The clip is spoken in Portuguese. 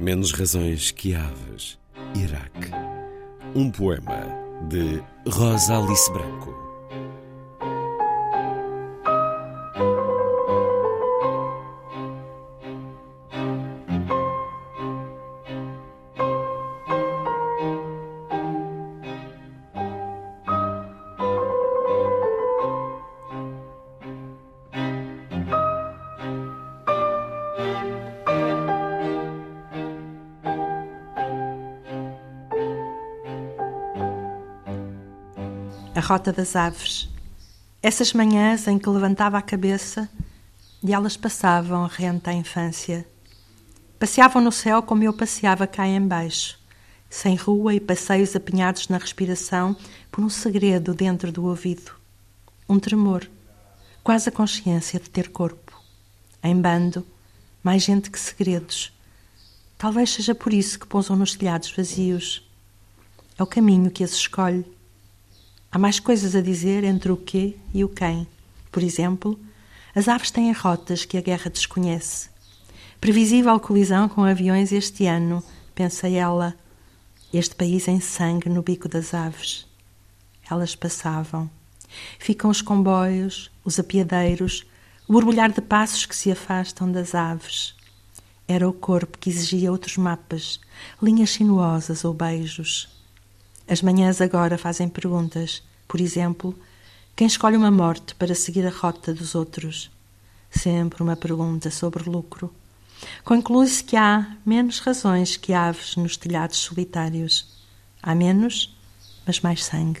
Menos razões que aves, Iraque. Um poema de Rosa Alice Branco. A Rota das Aves. Essas manhãs em que levantava a cabeça e elas passavam rente à infância. Passeavam no céu como eu passeava cá embaixo, sem rua e passeios apinhados na respiração por um segredo dentro do ouvido. Um tremor, quase a consciência de ter corpo. Em bando, mais gente que segredos. Talvez seja por isso que pousam nos telhados vazios. É o caminho que as escolhe Há mais coisas a dizer entre o que e o quem. Por exemplo, as aves têm rotas que a guerra desconhece. Previsível colisão com aviões este ano, pensa ela. Este país em sangue no bico das aves. Elas passavam. Ficam os comboios, os apiadeiros, o borbulhar de passos que se afastam das aves. Era o corpo que exigia outros mapas, linhas sinuosas ou beijos. As manhãs agora fazem perguntas. Por exemplo, quem escolhe uma morte para seguir a rota dos outros? Sempre uma pergunta sobre lucro. Conclui-se que há menos razões que aves nos telhados solitários. Há menos, mas mais sangue.